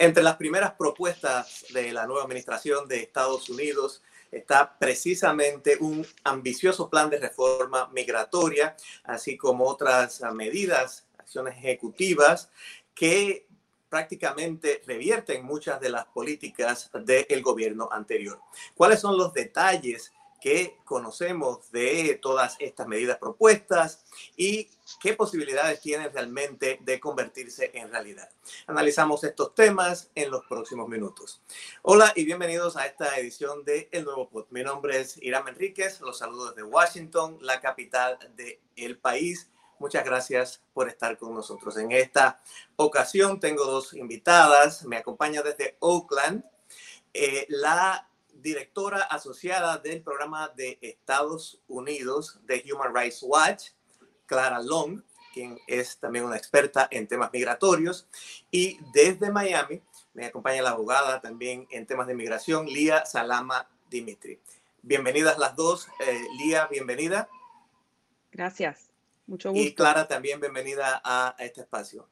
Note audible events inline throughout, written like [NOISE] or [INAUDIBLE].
Entre las primeras propuestas de la nueva administración de Estados Unidos está precisamente un ambicioso plan de reforma migratoria, así como otras medidas, acciones ejecutivas que prácticamente revierten muchas de las políticas del gobierno anterior. ¿Cuáles son los detalles que conocemos de todas estas medidas propuestas y qué posibilidades tienen realmente de convertirse en realidad. Analizamos estos temas en los próximos minutos. Hola y bienvenidos a esta edición de El Nuevo Pod. Mi nombre es Irán Enríquez, los saludos desde Washington, la capital del país. Muchas gracias por estar con nosotros. En esta ocasión tengo dos invitadas. Me acompaña desde Oakland eh, la directora asociada del programa de Estados Unidos de Human Rights Watch, Clara Long, quien es también una experta en temas migratorios. Y desde Miami me acompaña la abogada también en temas de migración, Lía Salama Dimitri. Bienvenidas las dos. Eh, Lía, bienvenida. Gracias. Mucho gusto. Y Clara, también bienvenida a este espacio.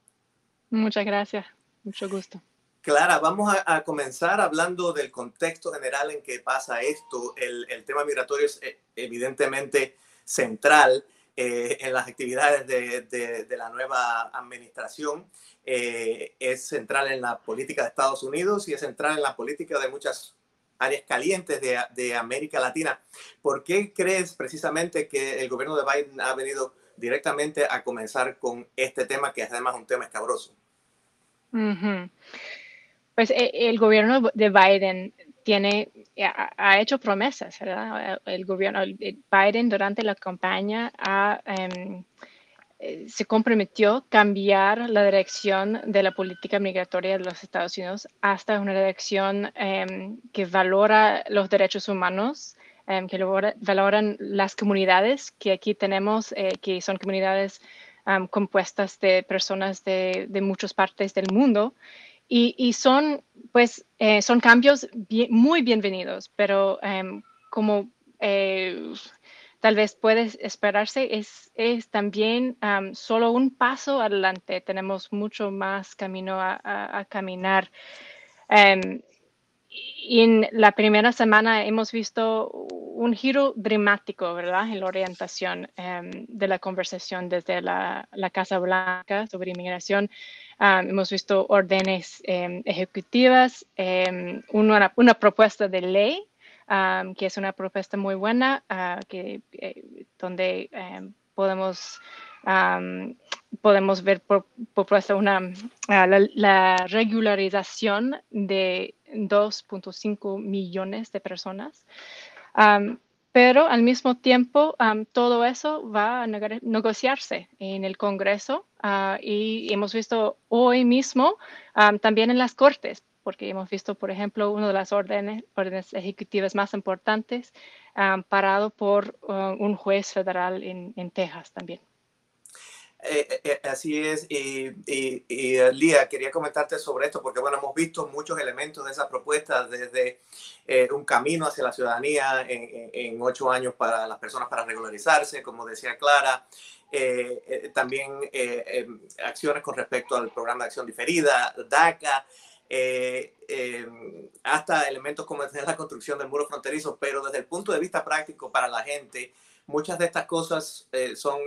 Muchas gracias. Mucho gusto. Clara, vamos a, comenzar hablando del contexto general en que pasa esto. El, tema migratorio es eh, evidentemente central eh, en las actividades de, la nueva administración. Eh, es central en la política de Estados Unidos y es central en la política de muchas áreas calientes de, América Latina. ¿Por qué crees precisamente que el gobierno de Biden ha venido directamente a comenzar con este tema, que es además un tema escabroso? Pues eh, el gobierno de Biden tiene, ha, hecho promesas, ¿verdad? El gobierno, Biden durante la campaña em, eh, se comprometió a cambiar la dirección de la política migratoria de los Estados Unidos hasta una dirección em, que valora los derechos humanos, em, que valoran las comunidades que aquí tenemos, eh, que son comunidades compuestas de personas de, de muchas partes del mundo y, son, pues, eh, son cambios muy bienvenidos, pero em, como eh, tal vez puede esperarse, es, también solo un paso adelante. Tenemos mucho más camino a, caminar. Em, en la primera semana hemos visto un giro dramático, ¿verdad?, en la orientación em, de la conversación desde la, la Casa Blanca sobre inmigración Ah, hemos visto órdenes em, ejecutivas, em, una, una, propuesta de ley, que es una propuesta muy buena, uh, que, eh, donde em, podemos, podemos ver por, propuesta una, ah, la, la, regularización de 2.5 millones de personas pero al mismo tiempo todo eso va a negociarse en el Congreso ah, y hemos visto hoy mismo también en las Cortes, porque hemos visto, por ejemplo, una de las órdenes, órdenes ejecutivas más importantes parado por uh, un juez federal en, en Texas también. Eh, eh, eh, así es, y, y, Lía, quería comentarte sobre esto, porque bueno, hemos visto muchos elementos de esa propuesta, desde un camino hacia la ciudadanía en, en, ocho años para las personas para regularizarse, como decía Clara, también em, acciones con respecto al programa de acción diferida, DACA, em, hasta elementos como la construcción del muro fronterizo, pero desde el punto de vista práctico para la gente, muchas de estas cosas son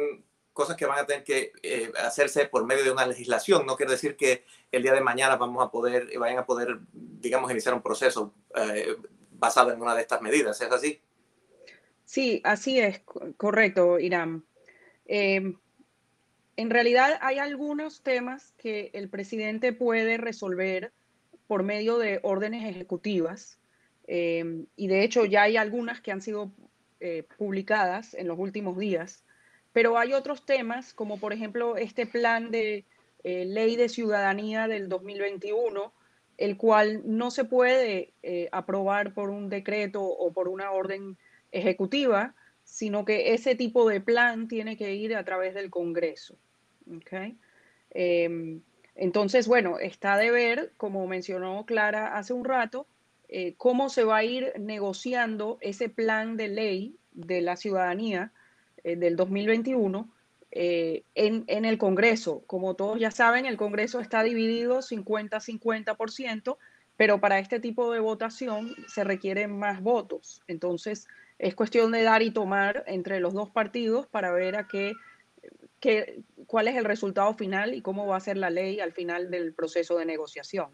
cosas que van a tener que eh, hacerse por medio de una legislación. No quiere decir que el día de mañana vamos a poder, vayan a poder, digamos, iniciar un proceso eh, basado en una de estas medidas. ¿Es así? Sí, así es, correcto, Irán. Em, en realidad hay algunos temas que el presidente puede resolver por medio de órdenes ejecutivas em, y de hecho ya hay algunas que han sido eh, publicadas en los últimos días pero hay otros temas, como por ejemplo este plan de eh, ley de ciudadanía del 2021, el cual no se puede eh, aprobar por un decreto o por una orden ejecutiva, sino que ese tipo de plan tiene que ir a través del Congreso. Em, entonces, bueno, está de ver, como mencionó Clara hace un rato, eh, cómo se va a ir negociando ese plan de ley de la ciudadanía eh, del 2021 eh, en, en, el Congreso. Como todos ya saben, el Congreso está dividido 50-50%, pero para este tipo de votación se requieren más votos. Entonces, es cuestión de dar y tomar entre los dos partidos para ver a qué, qué, cuál es el resultado final y cómo va a ser la ley al final del proceso de negociación.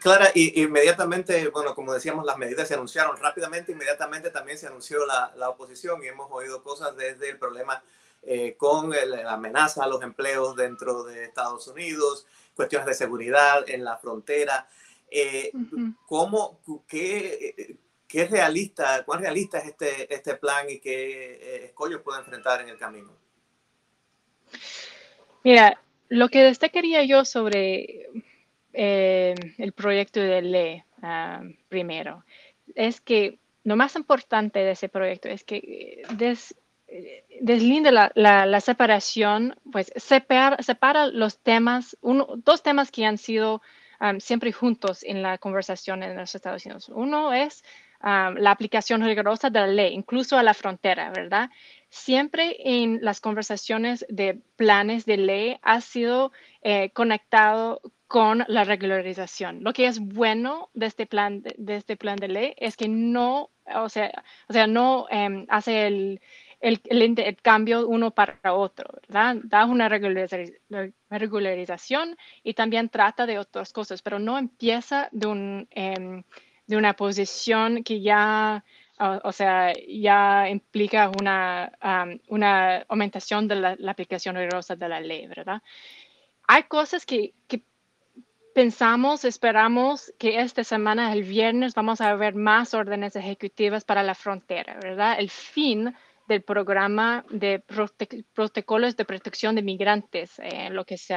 Clara, y, inmediatamente, bueno, como decíamos, las medidas se anunciaron rápidamente, inmediatamente también se anunció la, la oposición y hemos oído cosas desde el problema eh, con la amenaza a los empleos dentro de Estados Unidos, cuestiones de seguridad en la frontera. Eh, ¿cómo, qué, qué, realista, ¿Cuán realista es este, este plan y qué eh, escollos puede enfrentar en el camino? Mira, lo que destacaría yo sobre eh, el proyecto de ley ah, primero es que lo más importante de ese proyecto es que des, deslinda la, la, separación, pues separa, separa los temas, uno, dos temas que han sido um, siempre juntos en la conversación en los Estados Unidos. Uno es um, la aplicación rigurosa de la ley, incluso a la frontera, ¿verdad? Siempre en las conversaciones de planes de ley ha sido eh, conectado con la regularización. Lo que es bueno de este plan de, este plan de ley es que no, o sea, o sea no em, hace el, el, el, cambio uno para otro, ¿verdad? Da una regularización y también trata de otras cosas, pero no empieza de, un, em, de una posición que ya, o, sea, ya implica una, una aumentación de la, aplicación rigurosa de la ley, ¿verdad? Hay cosas que, que pensamos, esperamos que esta semana, el viernes, vamos a ver más órdenes ejecutivas para la frontera, ¿verdad? El fin del programa de protocolos de protección de migrantes, eh, lo que se,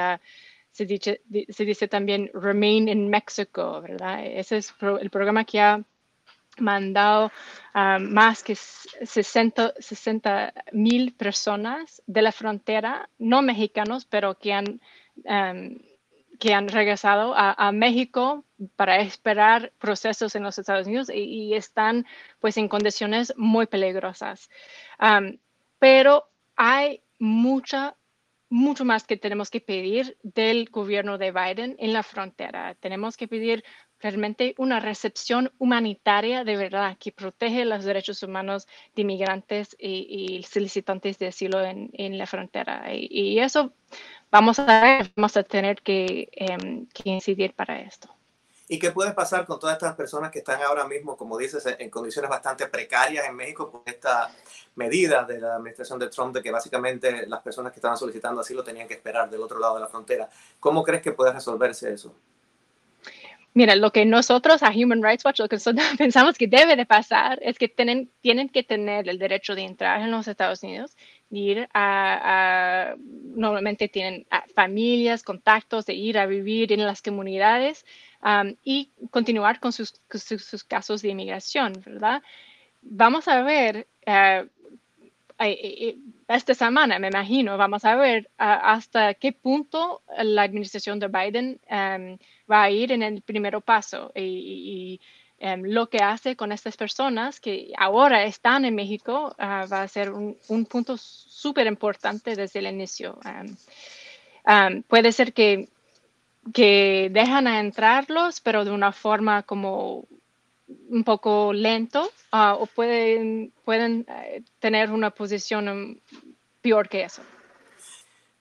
se, dice, se dice también Remain in Mexico, ¿verdad? Ese es el programa que ha mandado más que 60 mil personas de la frontera, no mexicanos, pero que han um, que han regresado a, México para esperar procesos en los Estados Unidos y, están pues en condiciones muy peligrosas. pero hay mucha, mucho más que tenemos que pedir del gobierno de Biden en la frontera. Tenemos que pedir realmente una recepción humanitaria de verdad que protege los derechos humanos de inmigrantes y, solicitantes de asilo en, la frontera. y eso vamos a ver, vamos a tener em, que, incidir para esto. ¿Y qué puede pasar con todas estas personas que están ahora mismo, como dices, en condiciones bastante precarias en México con esta medida de la administración de Trump de que básicamente las personas que estaban solicitando asilo tenían que esperar del otro lado de la frontera? ¿Cómo crees que puede resolverse eso? Mira, lo que nosotros a Human Rights Watch, lo que [LAUGHS] pensamos que debe de pasar es que tienen, tienen que tener el derecho de entrar en los Estados Unidos, ir a, normalmente tienen familias, contactos, de ir a vivir en las comunidades um, y continuar con sus, sus, casos de inmigración, ¿verdad? Vamos a ver uh, esta semana, me imagino, vamos a ver hasta qué punto la administración de Biden va a ir en el primer paso y, em, lo que hace con estas personas que ahora están en México ah, va a ser un, punto súper importante desde el inicio. Em, puede ser que, que dejan a entrarlos, pero de una forma como un poco lento ah, o pueden, pueden eh, tener una posición peor que eso.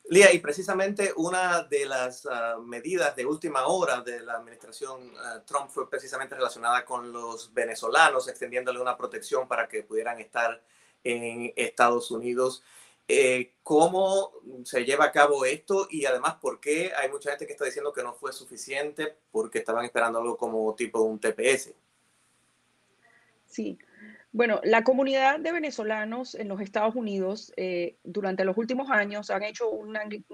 Lía, y precisamente una de las ah, medidas de última hora de la administración ah, Trump fue precisamente relacionada con los venezolanos, extendiéndole una protección para que pudieran estar en Estados Unidos. Eh, ¿Cómo se lleva a cabo esto? Y además, ¿por qué hay mucha gente que está diciendo que no fue suficiente porque estaban esperando algo como tipo un TPS? Sí. Bueno, la comunidad de venezolanos en los Estados Unidos eh, durante los últimos años han hecho un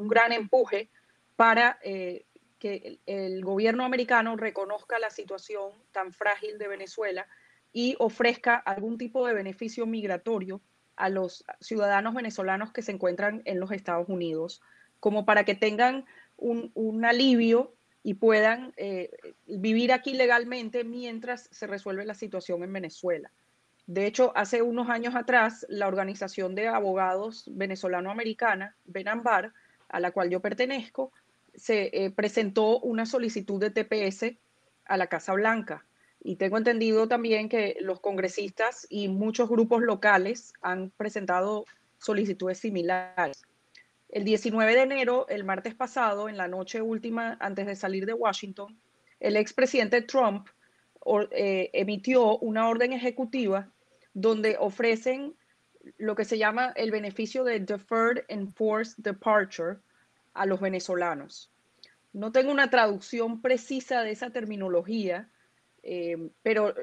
gran empuje para eh, que el, gobierno americano reconozca la situación tan frágil de Venezuela y ofrezca algún tipo de beneficio migratorio a los ciudadanos venezolanos que se encuentran en los Estados Unidos, como para que tengan un, alivio y puedan eh, vivir aquí legalmente mientras se resuelve la situación en Venezuela. De hecho, hace unos años atrás, la Organización de Abogados Venezolano-Americana, Benambar, a la cual yo pertenezco, se eh, presentó una solicitud de TPS a la Casa Blanca. Y tengo entendido también que los congresistas y muchos grupos locales han presentado solicitudes similares. El 19 de enero, el martes pasado, en la noche última antes de salir de Washington, el expresidente Trump eh, emitió una orden ejecutiva donde ofrecen lo que se llama el beneficio de Deferred Enforced Departure a los venezolanos. No tengo una traducción precisa de esa terminología, eh, pero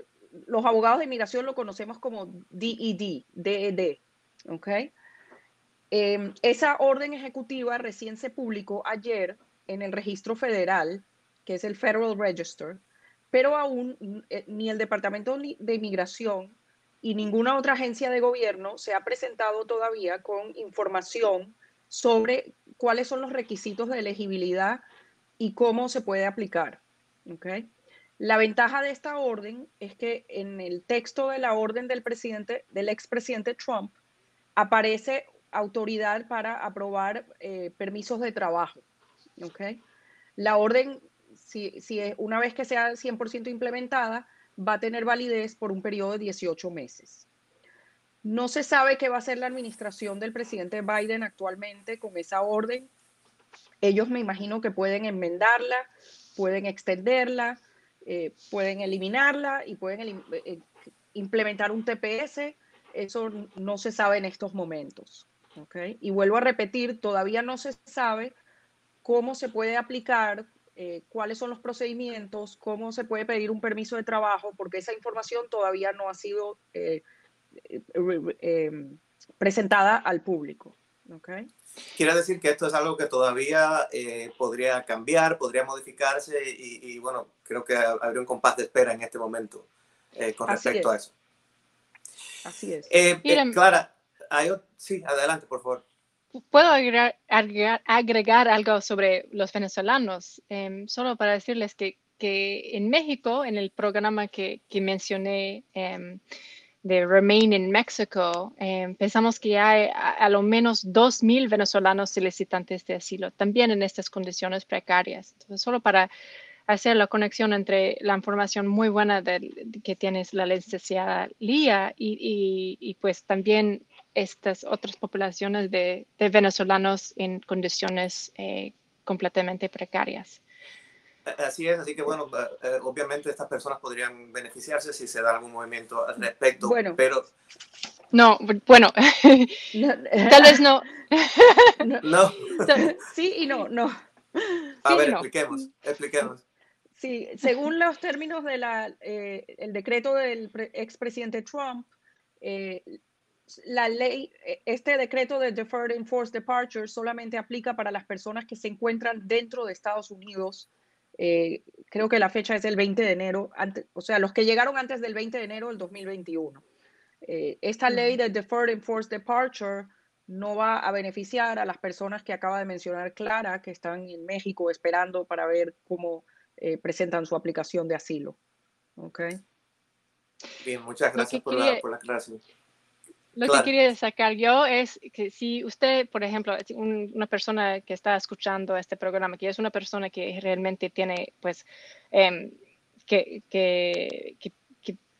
los abogados de inmigración lo conocemos como DED, DED, ¿ok? Em, esa orden ejecutiva recién se publicó ayer en el registro federal, que es el Federal Register, pero aún eh, ni el Departamento de Inmigración y ninguna otra agencia de gobierno se ha presentado todavía con información sobre cuáles son los requisitos de elegibilidad y cómo se puede aplicar. La ventaja de esta orden es que en el texto de la orden del presidente, del expresidente Trump, aparece autoridad para aprobar eh, permisos de trabajo. La orden, si, si una vez que sea 100% implementada, va a tener validez por un periodo de 18 meses. No se sabe qué va a hacer la administración del presidente Biden actualmente con esa orden. Ellos me imagino que pueden enmendarla, pueden extenderla, eh, pueden eliminarla y pueden eh, implementar un TPS. Eso no se sabe en estos momentos. Y vuelvo a repetir, todavía no se sabe cómo se puede aplicar, eh, cuáles son los procedimientos, cómo se puede pedir un permiso de trabajo, porque esa información todavía no ha sido eh, eh, presentada al público. ¿okay? Quiere decir que esto es algo que todavía podría cambiar, podría modificarse y, bueno, creo que habría un compás de espera en este momento con respecto a eso. Así es. Clara, sí, adelante, por favor. Puedo agregar, algo sobre los venezolanos, em, solo para decirles que, que, en México, en el programa que, mencioné em, de Remain in Mexico, em, pensamos que hay a, a, lo menos 2.000 venezolanos solicitantes de asilo, también en estas condiciones precarias. Entonces, solo para hacer la conexión entre la información muy buena que tienes la licenciada Lía y pues también estas otras poblaciones de, venezolanos en condiciones eh, completamente precarias. Así es, así que bueno, eh, eh, obviamente estas personas podrían beneficiarse si se da algún movimiento al respecto, bueno, pero... No, bueno, [LAUGHS] [LAUGHS] tal vez no. no. sí y no, no. A ver, expliquemos, expliquemos. Sí, según los términos del el decreto del expresidente Trump, la ley, e, este decreto de Deferred Enforced Departure solamente aplica para las personas que se encuentran dentro de Estados Unidos. Eh, creo que la fecha es el 20 de enero, o sea, los que llegaron antes del 20 de enero del 2021. Eh, esta ley de Deferred Enforced Departure no va a beneficiar a las personas que acaba de mencionar Clara, que están en México esperando para ver cómo eh, presentan su aplicación de asilo. Okay. Bien, muchas gracias por, la, por la aclaración. Lo que quería sacar yo es que si usted, por ejemplo, una persona que está escuchando este programa, que es una persona que realmente tiene, pues, em, que, que,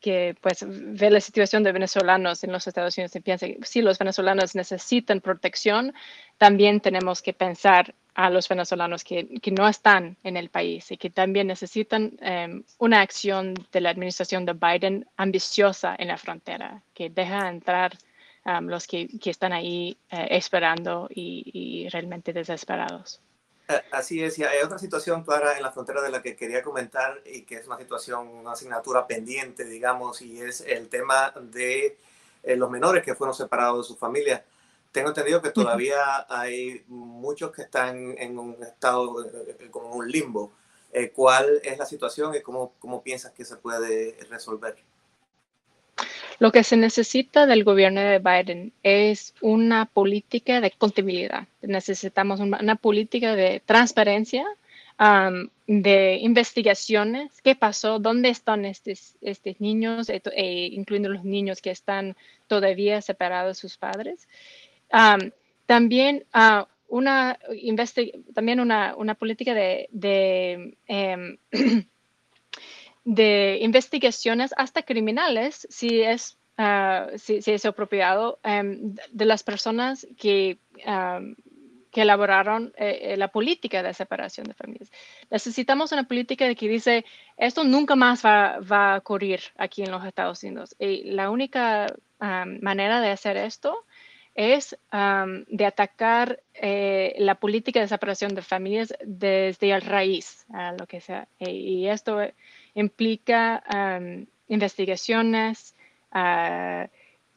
que, pues, ve la situación de venezolanos en los Estados Unidos y piensa que si los venezolanos necesitan protección, también tenemos que pensar a los venezolanos que, que no están en el país y que también necesitan em, una acción de la administración de Biden ambiciosa en la frontera, que deja entrar los que, que, están ahí eh, esperando y, realmente desesperados. Así es, y hay otra situación clara en la frontera de la que quería comentar y que es una situación, una asignatura pendiente, digamos, y es el tema de eh, los menores que fueron separados de su familia. tengo entendido que todavía hay muchos que están en un estado, eh, como un limbo. Eh, ¿Cuál es la situación y cómo, cómo piensas que se puede resolver? Lo que se necesita del gobierno de Biden es una política de contabilidad. Necesitamos una, política de transparencia, um, de investigaciones, qué pasó, dónde están estos, estos niños, eh, incluyendo los niños que están todavía separados de sus padres. Um, también uh, una, también una, una política de, de em, [CLEARS THROAT] de investigaciones hasta criminales si es, uh, si, es apropiado um, de las personas que, que elaboraron eh, la política de separación de familias. Necesitamos una política que dice, esto nunca más va, va a ocurrir aquí en los Estados Unidos. Y la única manera de hacer esto es de atacar eh, la política de separación de familias desde el raíz, a lo que sea. Y esto implica investigaciones, ah,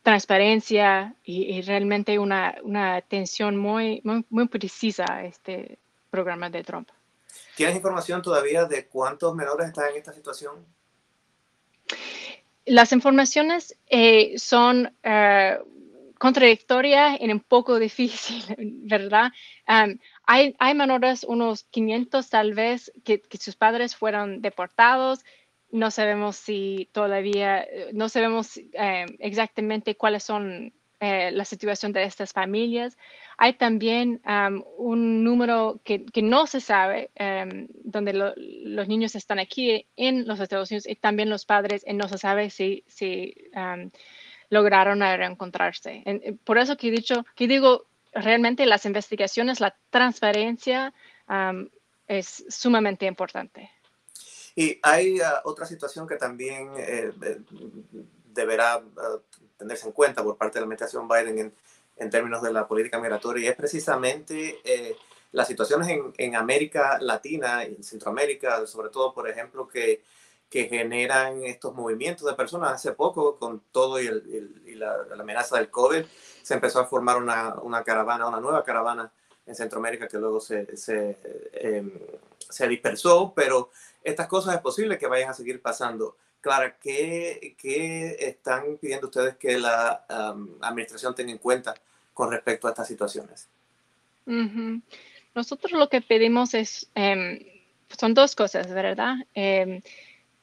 transparencia y, realmente una, atención muy, muy, precisa a este programa de Trump. ¿Tienes información todavía de cuántos menores están en esta situación? Las informaciones eh, son ah, contradictorias y un poco [LAUGHS] difícil, ¿verdad? Hay, menores, unos 500 tal vez, que, sus padres fueron deportados. No sabemos si todavía, no sabemos eh, exactamente cuáles son eh, la situación de estas familias. Hay también un número que, no se sabe, em, donde los niños están aquí en los Estados Unidos y también los padres, y no se sabe si, si lograron reencontrarse. por eso que he dicho, que digo, realmente las investigaciones, la transparencia es sumamente importante. Y hay ah, otra situación que también eh, eh, deberá ah, tenerse en cuenta por parte de la administración Biden en, en términos de la política migratoria y es precisamente eh, las situaciones en, en, América Latina en Centroamérica, sobre todo, por ejemplo, que, que generan estos movimientos de personas. Hace poco, con todo y, el, y la, la, amenaza del COVID, se empezó a formar una, una, caravana, una nueva caravana en Centroamérica que luego se, se, em, se, dispersó, pero estas cosas es posible que vayan a seguir pasando. Clara, ¿qué, qué están pidiendo ustedes que la administración tenga en cuenta con respecto a estas situaciones? Nosotros lo que pedimos es, em, son dos cosas, ¿verdad? Em,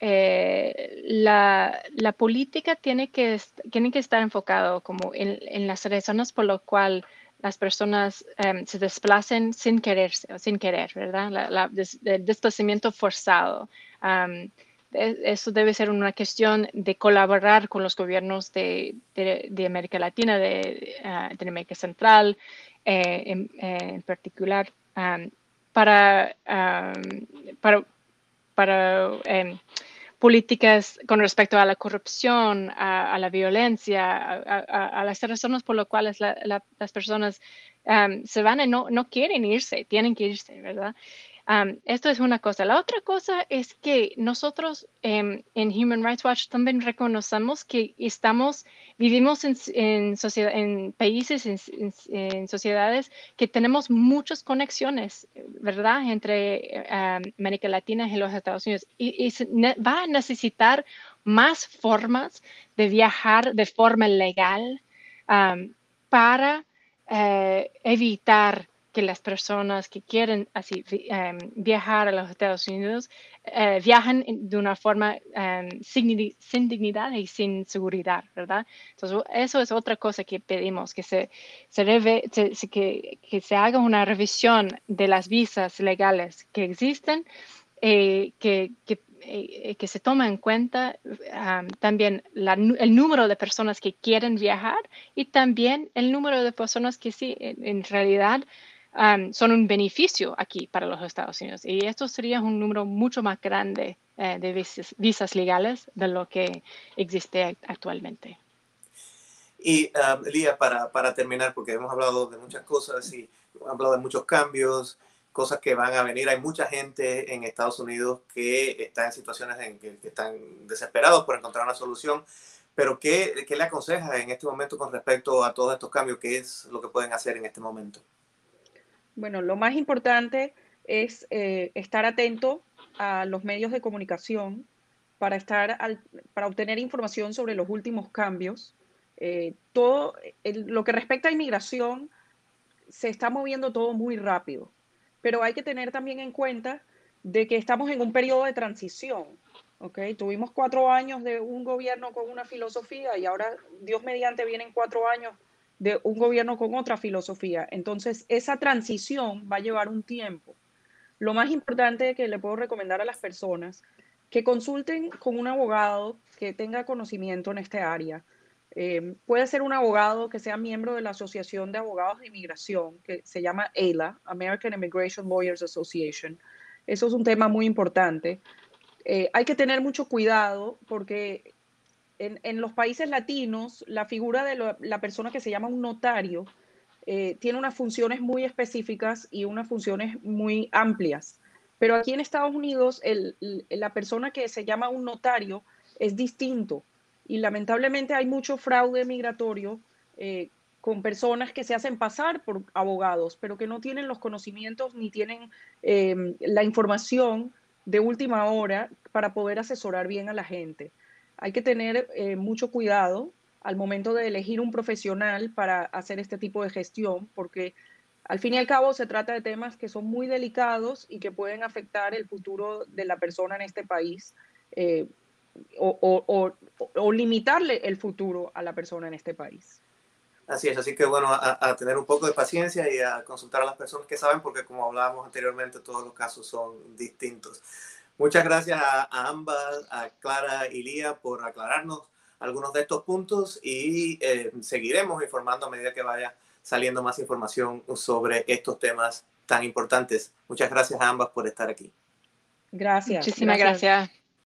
eh, la, la, política tiene que, tiene que estar enfocado como en, las razones por las cuales las personas em, se desplacen sin quererse sin querer, ¿verdad? El desplazamiento forzado. eso debe ser una cuestión de colaborar con los gobiernos de, de, América Latina, de, uh, de América Central eh, en, eh, en, particular, para, para, para em, políticas con respecto a la corrupción, a, la violencia, a, las razones por las cuales las personas um, se van y no, no quieren irse, tienen que irse, ¿verdad? Esto es una cosa. La otra cosa es que nosotros em, en Human Rights Watch también reconocemos que estamos, vivimos en, países, en, sociedades que tenemos muchas conexiones, ¿verdad?, entre América Latina y los Estados Unidos. Y, va a necesitar más formas de viajar de forma legal para eh, evitar que las personas que quieren así em, viajar a los Estados Unidos eh, viajan de una forma em, sin, dignidad y sin seguridad, ¿verdad? Entonces, eso es otra cosa que pedimos, que se, se debe, que, que, se haga una revisión de las visas legales que existen, eh, que, que eh, que se toma en cuenta también el número de personas que quieren viajar y también el número de personas que sí, en realidad son un beneficio aquí para los Estados Unidos. Y esto sería un número mucho más grande eh, de visas, legales de lo que existe actualmente. Y Lía, para, para, terminar, porque hemos hablado de muchas cosas y hemos hablado de muchos cambios, cosas que van a venir. Hay mucha gente en Estados Unidos que está en situaciones en que, que están desesperados por encontrar una solución pero ¿qué, ¿qué le aconseja en este momento con respecto a todos estos cambios? ¿Qué es lo que pueden hacer en este momento? Bueno, lo más importante es eh, estar atento a los medios de comunicación para, estar para obtener información sobre los últimos cambios. Eh, todo lo que respecta a inmigración, se está moviendo todo muy rápido, pero hay que tener también en cuenta de que estamos en un periodo de transición. ¿okay? Tuvimos cuatro años de un gobierno con una filosofía y ahora, Dios mediante, vienen cuatro años de un gobierno con otra filosofía. Entonces, esa transición va a llevar un tiempo. Lo más importante que le puedo recomendar a las personas, que consulten con un abogado que tenga conocimiento en este área. Eh, puede ser un abogado que sea miembro de la Asociación de Abogados de Inmigración, que se llama AILA, American Immigration Lawyers Association. Eso es un tema muy importante. Eh, hay que tener mucho cuidado porque en, los países latinos la figura de la persona que se llama un notario eh, tiene unas funciones muy específicas y unas funciones muy amplias. Pero aquí en Estados Unidos, la persona que se llama un notario es distinto. Y lamentablemente hay mucho fraude migratorio eh, con personas que se hacen pasar por abogados, pero que no tienen los conocimientos ni tienen em, la información de última hora para poder asesorar bien a la gente. Hay que tener eh, mucho cuidado al momento de elegir un profesional para hacer este tipo de gestión, porque al fin y al cabo se trata de temas que son muy delicados y que pueden afectar el futuro de la persona en este país eh, o, limitarle el futuro a la persona en este país. Así es, así que bueno, a, tener un poco de paciencia y a consultar a las personas que saben, porque como hablábamos anteriormente, todos los casos son distintos. Muchas gracias a, a ambas, a Clara y Lía, por aclararnos algunos de estos puntos y eh, seguiremos informando a medida que vaya saliendo más información sobre estos temas tan importantes. Muchas gracias a ambas por estar aquí. Gracias. Muchísimas gracias.